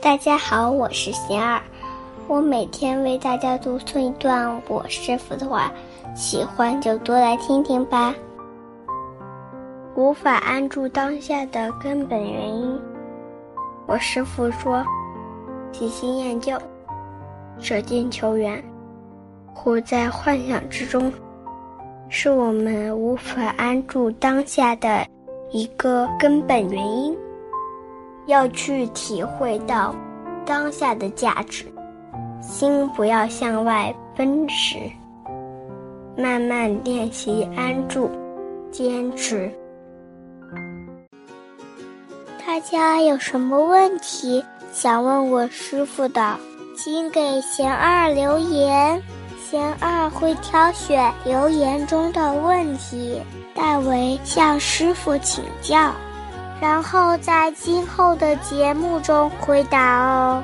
大家好，我是贤儿，我每天为大家读诵一段我师傅的话，喜欢就多来听听吧。无法安住当下的根本原因，我师傅说：喜新厌旧，舍近求远，活在幻想之中，是我们无法安住当下的一个根本原因。要去体会到当下的价值，心不要向外奔驰，慢慢练习安住，坚持。大家有什么问题想问我师傅的，请给贤二留言，贤二会挑选留言中的问题，代为向师傅请教。然后在今后的节目中回答哦。